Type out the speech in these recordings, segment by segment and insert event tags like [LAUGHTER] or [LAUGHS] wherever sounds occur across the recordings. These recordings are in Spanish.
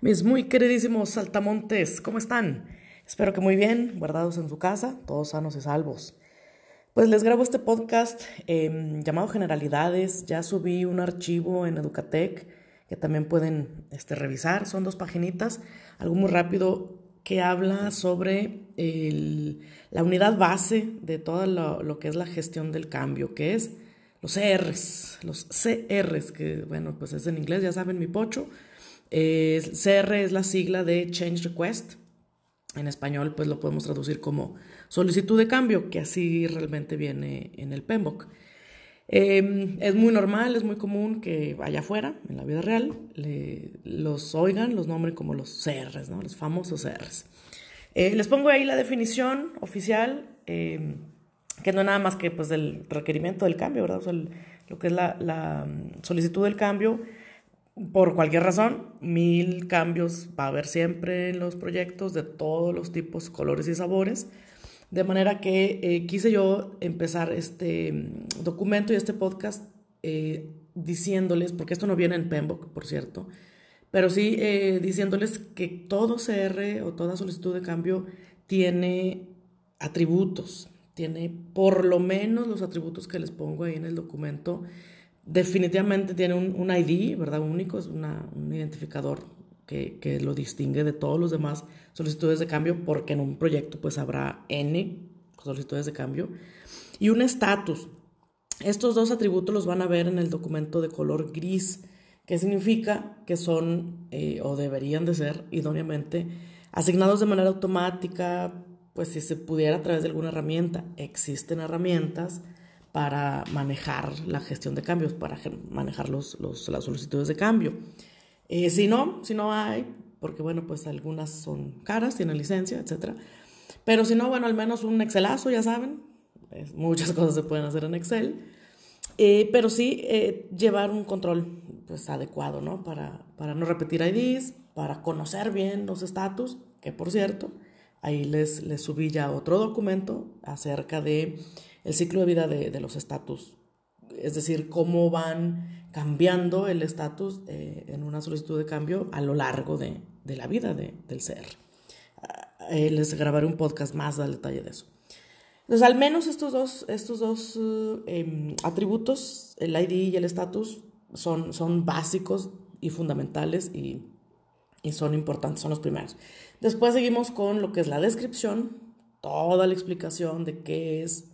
Mis muy queridísimos saltamontes, ¿cómo están? Espero que muy bien, guardados en su casa, todos sanos y salvos. Pues les grabo este podcast em, llamado Generalidades. Ya subí un archivo en Educatec que también pueden este, revisar. Son dos paginitas, algo muy rápido que habla sobre la unidad base de todo lo, lo, que es la gestión del cambio, que es los CRs, los CRs, que bueno, pues es en inglés, ya saben, mi pocho CR es la sigla de Change Request. En español, pues lo podemos traducir como solicitud de cambio, que así realmente viene en el PMBOK. Em, es muy normal, es muy común que allá afuera, en la vida real, los oigan, los nombren como los CRs, ¿no? los famosos CRs. Eh, les pongo ahí la definición oficial, em, que no nada más que pues, el requerimiento del cambio, ¿verdad? lo que es la, la mm, solicitud del cambio por cualquier razón, mil cambios va a haber siempre en los proyectos de todos los tipos, colores y sabores. De manera que eh, quise yo empezar este mm, documento y este podcast eh, diciéndoles, porque esto no viene en Pembroke, por cierto, pero sí eh, diciéndoles que todo CR o toda solicitud de cambio tiene atributos, tiene por lo menos los atributos que les pongo ahí en el documento definitivamente tiene un, ID, ¿verdad? Único, es un identificador que, lo distingue de todos los demás solicitudes de cambio, porque en un proyecto pues habrá N solicitudes de cambio. Y un estatus. Estos dos atributos los van a ver en el documento de color gris, que significa que son eh, o deberían de ser idóneamente asignados de manera automática, pues si se pudiera a través de alguna herramienta. Existen herramientas para manejar la gestión de cambios, para manejar los, los, las solicitudes de cambio. Eh, si no, si no hay, porque bueno, pues algunas son caras, tienen licencia, etc. Pero si no, bueno, al menos un Excelazo, ya saben, muchas [LAUGHS] cosas se pueden hacer en Excel, eh, pero sí eh, llevar un control pues adecuado, ¿no? Para, para no repetir IDs, para conocer bien los estatus, que por cierto, ahí les, les subí ya otro documento acerca de el ciclo de vida de, los estatus, es decir, cómo van cambiando el estatus eh, en una solicitud de cambio a lo largo de, la vida del ser. Eh, les grabaré un podcast más al detalle de eso. Entonces, al menos estos dos, estos dos em, atributos, el ID y el estatus, son, son básicos y fundamentales y, y son importantes, son los primeros. Después seguimos con lo que es la descripción, toda la explicación de qué es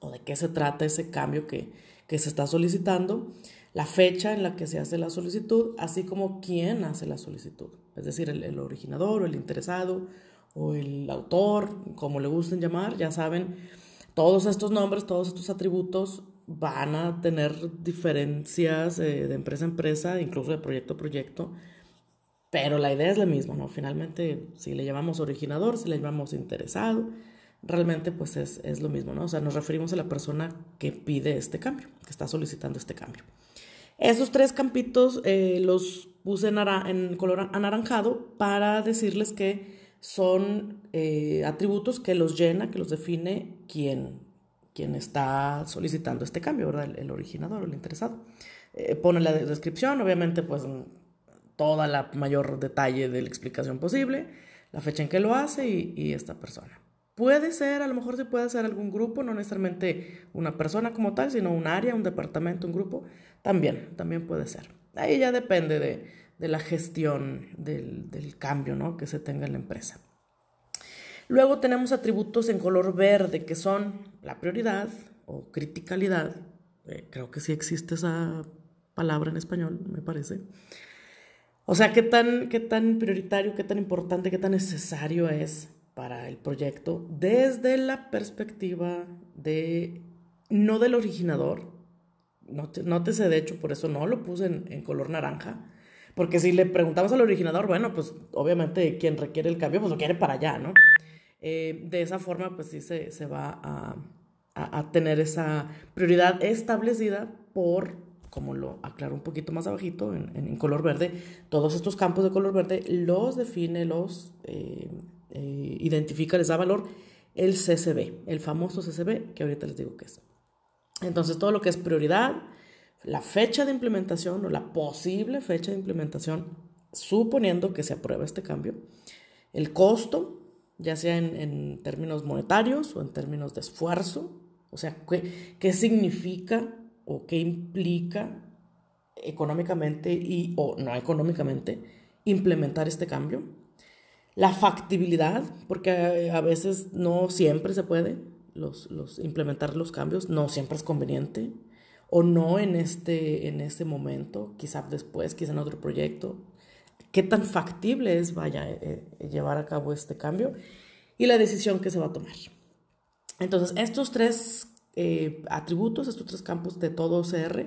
o de qué se trata ese cambio que, se está solicitando, la fecha en la que se hace la solicitud, así como quién hace la solicitud, es decir, el, originador o el interesado o el autor, como le gusten llamar, ya saben, todos estos nombres, todos estos atributos van a tener diferencias eh, de empresa a empresa, incluso de proyecto a proyecto, pero la idea es la misma, ¿no? Finalmente, si le llamamos originador, si le llamamos interesado, realmente pues es, lo mismo, ¿no? O sea, nos referimos a la persona que pide este cambio, que está solicitando este cambio. Esos tres campitos eh, los puse en, en, color anaranjado para decirles que son eh, atributos que los llena, que los define quien, quien está solicitando este cambio, ¿verdad? El, originador, el interesado. Eh, pone la descripción, obviamente pues toda la mayor detalle de la explicación posible, la fecha en que lo hace y, y esta persona. Puede ser, a lo mejor se puede hacer algún grupo, no necesariamente una persona como tal, sino un área, un departamento, un grupo, también, también puede ser. Ahí ya depende de, la gestión del, cambio ¿no? que se tenga en la empresa. Luego tenemos atributos en color verde que son la prioridad o criticalidad. Eh, creo que sí existe esa palabra en español, me parece. O sea, qué tan, qué tan prioritario, qué tan importante, qué tan necesario es para el proyecto desde la perspectiva de, no del originador, nótese de hecho, por eso no lo puse en, color naranja, porque si le preguntamos al originador, bueno, pues obviamente quien requiere el cambio, pues lo quiere para allá, ¿no? Eh, de esa forma, pues sí se, se va a, a, tener esa prioridad establecida por, como lo aclaro un poquito más abajito, en, en, color verde, todos estos campos de color verde los define, los... Eh, eh, identifica, les da valor el CCB, el famoso CCB, que ahorita les digo qué es. Entonces, todo lo que es prioridad, la fecha de implementación o la posible fecha de implementación, suponiendo que se apruebe este cambio, el costo, ya sea en, términos monetarios o en términos de esfuerzo, o sea, qué, qué significa o qué implica económicamente y o no económicamente implementar este cambio. La factibilidad, porque a veces no siempre se puede los, los, implementar los cambios, no siempre es conveniente, o no en este, en este momento, quizás después, quizás en otro proyecto. ¿Qué tan factible es, vaya, eh, eh, llevar a cabo este cambio? Y la decisión que se va a tomar. Entonces, estos tres eh, atributos, estos tres campos de todo CR,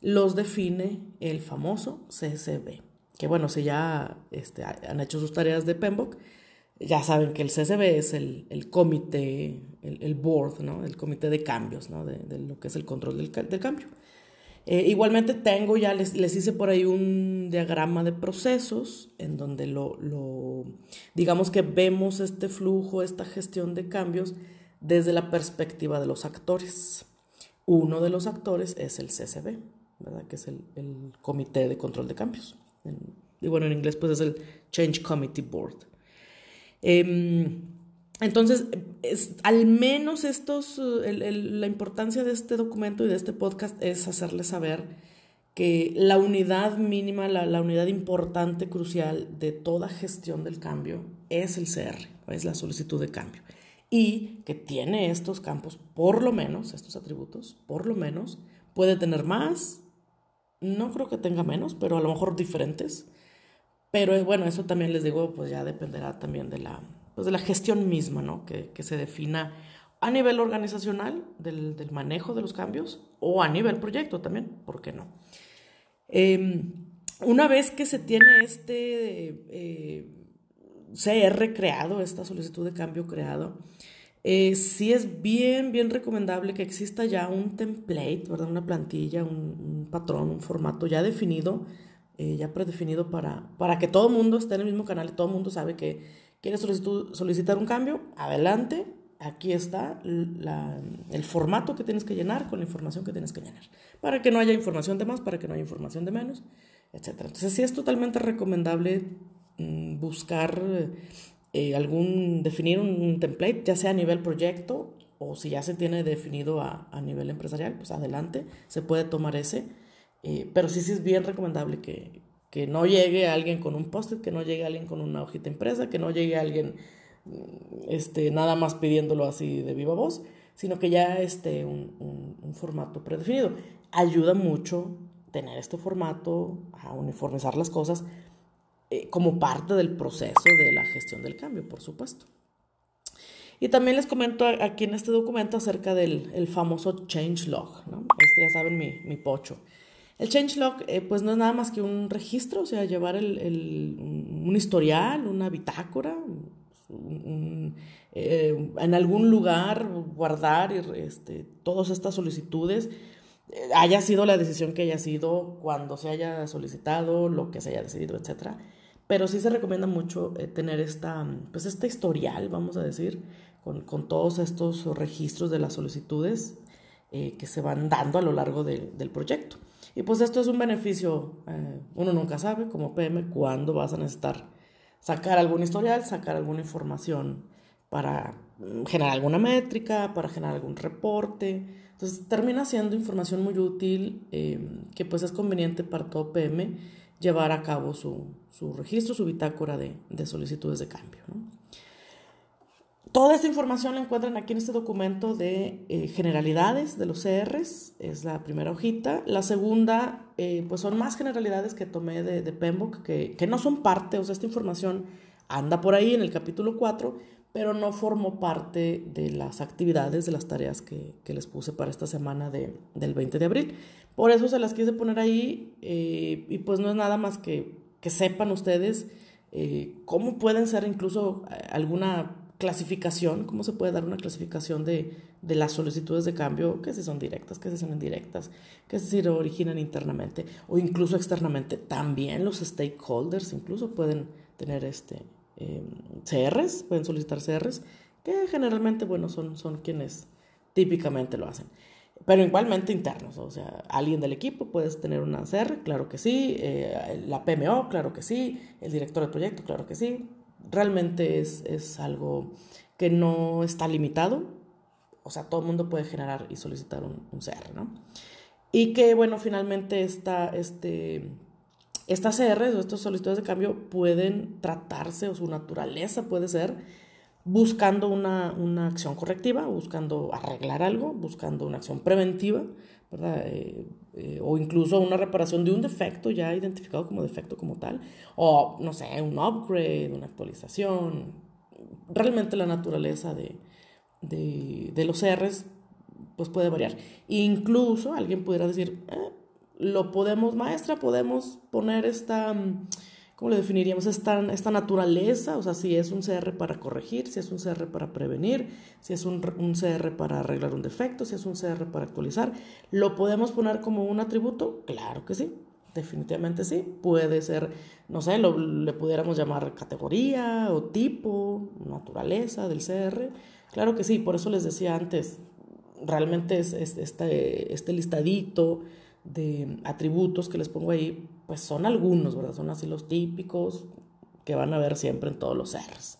los define el famoso CSB. Que bueno, si ya este, han hecho sus tareas de PMBOK, ya saben que el CSB es el, el comité, el, board, ¿no? el comité de cambios, ¿no? de, de lo que es el control del, del cambio. Eh, igualmente tengo, ya les, les, hice por ahí un diagrama de procesos en donde lo, lo, digamos que vemos este flujo, esta gestión de cambios desde la perspectiva de los actores. Uno de los actores es el CCB, ¿verdad? que es el, el Comité de Control de Cambios. Y bueno, en inglés pues es el Change Committee Board. Em, entonces, es, al menos estos, la importancia de este documento y de este podcast es hacerles saber que la unidad mínima, la, la, unidad importante, crucial de toda gestión del cambio es el CR, es la solicitud de cambio. Y que tiene estos campos, por lo menos, estos atributos, por lo menos, puede tener más, no creo que tenga menos, pero a lo mejor diferentes. Pero bueno, eso también les digo, pues ya dependerá también de la, pues de la gestión misma, ¿no? Que, que se defina a nivel organizacional del, del, manejo de los cambios o a nivel proyecto también, ¿por qué no? Eh, una vez que se tiene este eh, CR creado, esta solicitud de cambio creado, eh, sí es bien, bien recomendable que exista ya un template, ¿verdad? Una plantilla, un, patrón, un formato ya definido, eh, ya predefinido para, para que todo el mundo esté en el mismo canal y todo el mundo sabe que quiere solicitar un cambio, adelante, aquí está el formato que tienes que llenar con la información que tienes que llenar, para que no haya información de más, para que no haya información de menos, etc. Entonces sí es totalmente recomendable mm, buscar eh, algún, definir un, template, ya sea a nivel proyecto o si ya se tiene definido a, a nivel empresarial, pues adelante, se puede tomar ese. Eh, pero sí, sí es bien recomendable que, que no llegue alguien con un post-it, que no llegue alguien con una hojita impresa, que no llegue alguien mm, este, nada más pidiéndolo así de viva voz, sino que ya esté un, un, un formato predefinido. Ayuda mucho tener este formato, a uniformizar las cosas, eh, como parte del proceso de la gestión del cambio, por supuesto. Y también les comento aquí en este documento acerca del el famoso change log, ¿no? Este ya saben mi, mi pocho. El changelog eh, pues no es nada más que un registro, o sea, llevar el, el, un historial, una bitácora, eh, en algún lugar guardar este, todas estas solicitudes, haya sido la decisión que haya sido, cuando se haya solicitado, lo que se haya decidido, etc. Pero sí se recomienda mucho eh, tener esta, pues este historial, vamos a decir, con, con todos estos registros de las solicitudes eh, que se van dando a lo largo de, del proyecto. Y pues esto es un beneficio, eh, uno nunca sabe como PM cuándo vas a necesitar sacar algún historial, sacar alguna información para mm, generar alguna métrica, para generar algún reporte. Entonces termina siendo información muy útil eh, que pues es conveniente para todo PM llevar a cabo su, su registro, su bitácora de, de solicitudes de cambio. Toda esta información la encuentran aquí en este documento de eh, generalidades de los CRs, es la primera hojita. La segunda, eh, pues son más generalidades que tomé de, de PMBOK, que, que, no son parte, o sea, esta información anda por ahí en el capítulo 4, pero no formó parte de las actividades, de las tareas que, que les puse para esta semana de, del 20 de abril. Por eso se las quise poner ahí eh, y pues no es nada más que, que sepan ustedes cómo pueden ser incluso alguna clasificación, cómo se puede dar una clasificación de, de, las solicitudes de cambio, que si son directas, que si son indirectas, que si se originan internamente o incluso externamente. También los stakeholders incluso pueden tener este, eh, CRs, pueden solicitar CRs, que generalmente, bueno, son, son quienes típicamente lo hacen. pero igualmente internos, o sea, alguien del equipo puedes tener una CR, claro que sí, eh, la PMO, claro que sí, el director del proyecto, claro que sí, realmente es, es algo que no está limitado, o sea, todo el mundo puede generar y solicitar un, CR, ¿no? Y que, bueno, finalmente esta, este, estas CRs o estos solicitudes de cambio pueden tratarse o su naturaleza puede ser buscando una, una acción correctiva, buscando arreglar algo, buscando una acción preventiva. Eh, eh, o incluso una reparación de un defecto ya identificado como defecto como tal, o no sé, un upgrade, una actualización. Realmente la naturaleza de, de, los CRs pues puede variar. Incluso alguien pudiera decir, eh, lo podemos, maestra, podemos poner esta, mm, ¿cómo le definiríamos? Esta, esta naturaleza, o sea, si es un CR para corregir, si es un CR para prevenir, si es un, un CR para arreglar un defecto, si es un CR para actualizar, ¿lo podemos poner como un atributo? Claro que sí. Definitivamente sí, puede ser, no sé, lo, le pudiéramos llamar categoría o tipo, naturaleza del CR. Claro que sí, por eso les decía antes, realmente es, este, este listadito de atributos que les pongo ahí, pues son algunos, ¿verdad? Son así los típicos que van a ver siempre en todos los R's.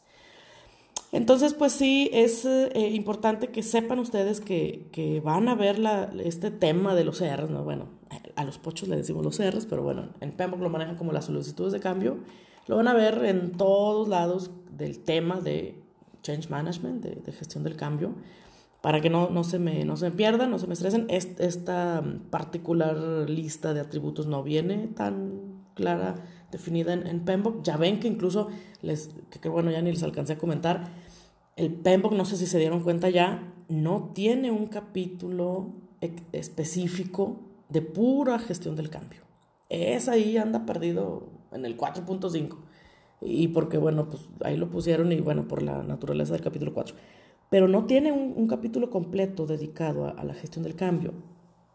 Entonces, pues sí, es eh, importante que sepan ustedes que, que van a ver la, este tema de los R's, ¿no? Bueno, a los pochos le decimos los R's, pero bueno, en PEMBOK lo manejan como las solicitudes de cambio. Lo van a ver en todos lados del tema de Change Management, de, de gestión del cambio para que no, no, se me, no se me pierdan, no se me estresen. esta particular lista de atributos no viene tan clara, definida en, en. Ya ven que incluso, les, que, bueno, ya ni les alcancé a comentar, el PEMBOK, no sé si se dieron cuenta ya, no tiene un capítulo específico de pura gestión del cambio. Es ahí, anda perdido en el 4.5. Y porque, bueno, pues ahí lo pusieron y bueno, por la naturaleza del capítulo 4 pero no tiene un, capítulo completo dedicado a, la gestión del cambio.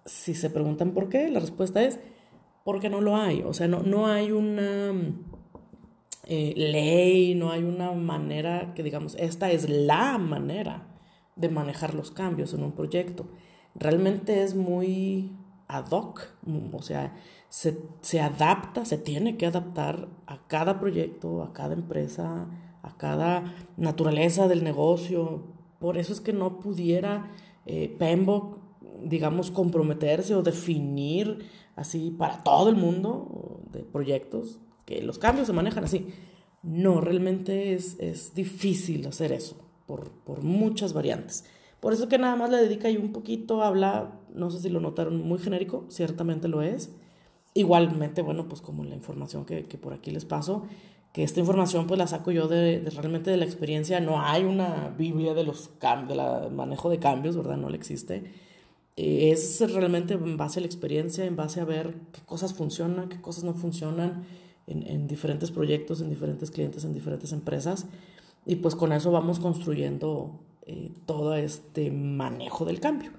Si se preguntan por qué, la respuesta es porque no lo hay. O sea, no, no hay una eh, ley, no hay una manera que digamos, esta es la manera de manejar los cambios en un proyecto. Realmente es muy ad hoc, o sea, se, se adapta, se tiene que adaptar a cada proyecto, a cada empresa, a cada naturaleza del negocio, por eso es que no pudiera eh, Pembok, digamos, comprometerse o definir así para todo el mundo de proyectos, que los cambios se manejan así. No, realmente es, es difícil hacer eso por, por, muchas variantes. Por eso es que nada más le dedica ahí un poquito, habla, no sé si lo notaron, muy genérico, ciertamente lo es. Igualmente, bueno, pues como la información que, que por aquí les paso, que esta información pues la saco yo de, realmente de la experiencia. No hay una Biblia de los cambios, del manejo de cambios, ¿verdad? No le existe. Eh, es realmente en base a la experiencia, en base a ver qué cosas funcionan, qué cosas no funcionan en, en diferentes proyectos, en diferentes clientes, en diferentes empresas. Y pues con eso vamos construyendo eh, todo este manejo del cambio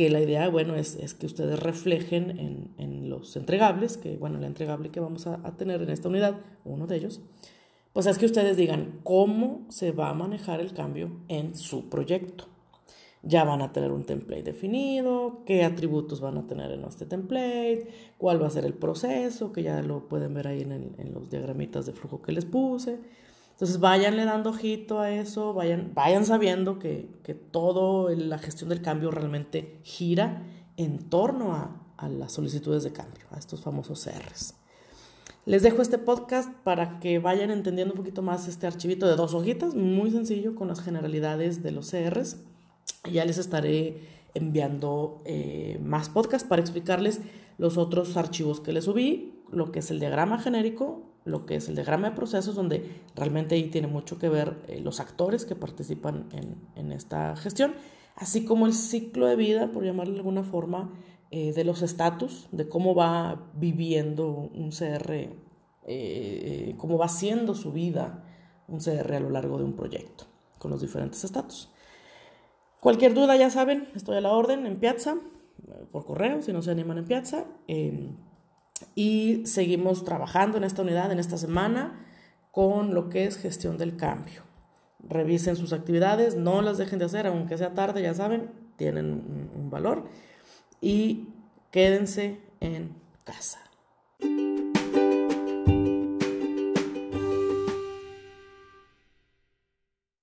que la idea, bueno, es, es que ustedes reflejen en, en, los entregables, que, bueno, el entregable que vamos a, tener en esta unidad, uno de ellos, pues es que ustedes digan cómo se va a manejar el cambio en su proyecto. Ya van a tener un template definido, qué atributos van a tener en este template, cuál va a ser el proceso, que ya lo pueden ver ahí en, en los diagramitas de flujo que les puse entonces váyanle dando ojito a eso, vayan, vayan sabiendo que, que toda la gestión del cambio realmente gira en torno a, a, las solicitudes de cambio, a estos famosos CRs. Les dejo este podcast para que vayan entendiendo un poquito más este archivito de dos hojitas, muy sencillo, con las generalidades de los CRs. Ya les estaré enviando eh, más podcasts para explicarles los otros archivos que les subí, lo que es el diagrama genérico, lo que es el diagrama de procesos, donde realmente ahí tiene mucho que ver eh, los actores que participan en, esta gestión, así como el ciclo de vida, por llamarlo de alguna forma, eh, de los estatus, de cómo va viviendo un CR, eh, cómo va siendo su vida un CR a lo largo de un proyecto, con los diferentes estatus. Cualquier duda, ya saben, estoy a la orden en Piazza, por correo, si no se animan en Piazza. Y seguimos trabajando en esta unidad, en esta semana, con lo que es gestión del cambio. Revisen sus actividades, no las dejen de hacer, aunque sea tarde, ya saben, tienen un valor y quédense en casa.